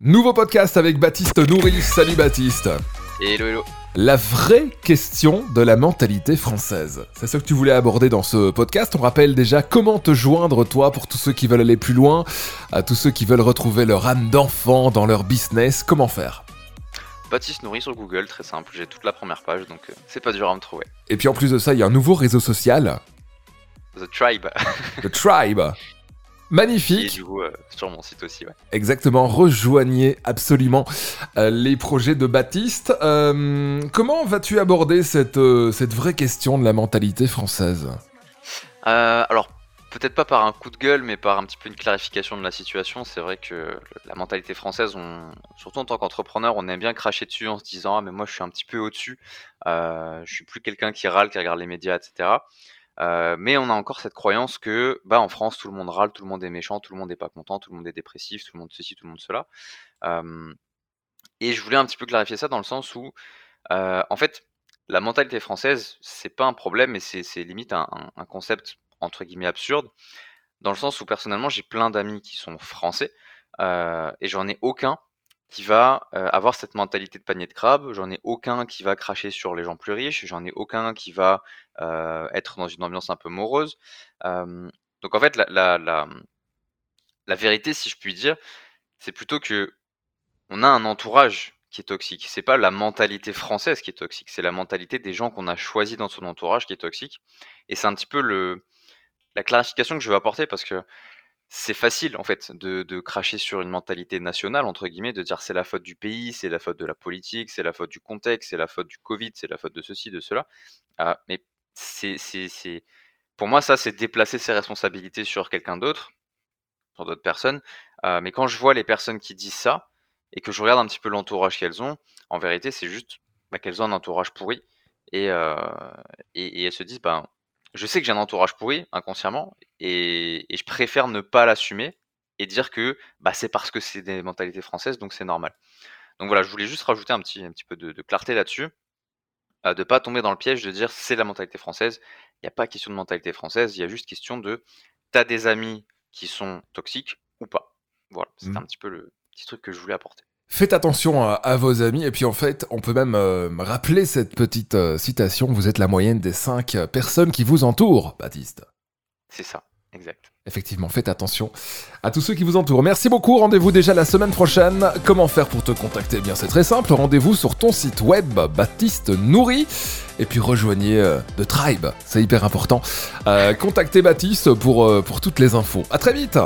Nouveau podcast avec Baptiste Nourri. Salut Baptiste. Hello, hello. La vraie question de la mentalité française. C'est ce que tu voulais aborder dans ce podcast. On rappelle déjà comment te joindre toi pour tous ceux qui veulent aller plus loin, à tous ceux qui veulent retrouver leur âme d'enfant dans leur business. Comment faire? Baptiste Nourri sur Google, très simple. J'ai toute la première page, donc euh, c'est pas dur à me trouver. Et puis en plus de ça, il y a un nouveau réseau social, The Tribe. The Tribe. Et Magnifique. du coup, euh, sur mon site aussi, ouais. Exactement, rejoignez absolument euh, les projets de Baptiste. Euh, comment vas-tu aborder cette, cette vraie question de la mentalité française? Alors, peut-être pas par un coup de gueule, mais par un petit peu une clarification de la situation. C'est vrai que la mentalité française, on, surtout en tant qu'entrepreneur, on aime bien cracher dessus en se disant Ah, mais moi je suis un petit peu au-dessus, je suis plus quelqu'un qui râle, qui regarde les médias, etc. Euh, mais on a encore cette croyance que, bah, en France, tout le monde râle, tout le monde est méchant, tout le monde n'est pas content, tout le monde est dépressif, tout le monde ceci, tout le monde cela. Et je voulais un petit peu clarifier ça dans le sens où, euh, en fait, la mentalité française, c'est pas un problème, mais c'est limite un concept entre guillemets absurde, dans le sens où personnellement, j'ai plein d'amis qui sont français euh, et j'en ai aucun qui va euh, avoir cette mentalité de panier de crabe, j'en ai aucun qui va cracher sur les gens plus riches, j'en ai aucun qui va euh, être dans une ambiance un peu morose. Euh, donc en fait, la, la, la, la vérité, si je puis dire, c'est plutôt que on a un entourage qui est toxique. C'est pas la mentalité française qui est toxique, c'est la mentalité des gens qu'on a choisi dans son entourage qui est toxique. Et c'est un petit peu le, la clarification que je veux apporter parce que c'est facile en fait de, cracher sur une mentalité nationale entre guillemets, de dire c'est la faute du pays, c'est la faute de la politique, c'est la faute du contexte, c'est la faute du Covid, c'est la faute de ceci, de cela. Ah, mais c'est, pour moi ça c'est déplacer ses responsabilités sur quelqu'un d'autre, sur d'autres personnes. Euh, mais quand je vois les personnes qui disent ça et que je regarde un petit peu l'entourage qu'elles ont, en vérité c'est juste bah, qu'elles ont un entourage pourri et, euh, et elles se disent ben je sais que j'ai un entourage pourri inconsciemment et, et je préfère ne pas l'assumer et dire que bah, c'est parce que c'est des mentalités françaises donc c'est normal. Donc voilà, je voulais juste rajouter un petit, un petit peu de, de clarté là-dessus, euh, de pas tomber dans le piège de dire c'est la mentalité française. Il n'y a pas question de mentalité française, il y a juste question de t'as des amis qui sont toxiques ou pas. Voilà, c'était Mhm. un petit peu le petit truc que je voulais apporter. Faites attention à, à vos amis, et puis en fait, on peut même euh, rappeler cette petite euh, citation, vous êtes la moyenne des cinq euh, personnes qui vous entourent, Baptiste. C'est ça, exact. Effectivement, faites attention à tous ceux qui vous entourent. Merci beaucoup, rendez-vous déjà la semaine prochaine. Comment faire pour te contacter? Eh bien, c'est très simple, rendez-vous sur ton site web, Baptiste Nourri, et puis rejoignez euh, The Tribe, c'est hyper important. Contactez Baptiste pour, pour toutes les infos. À très vite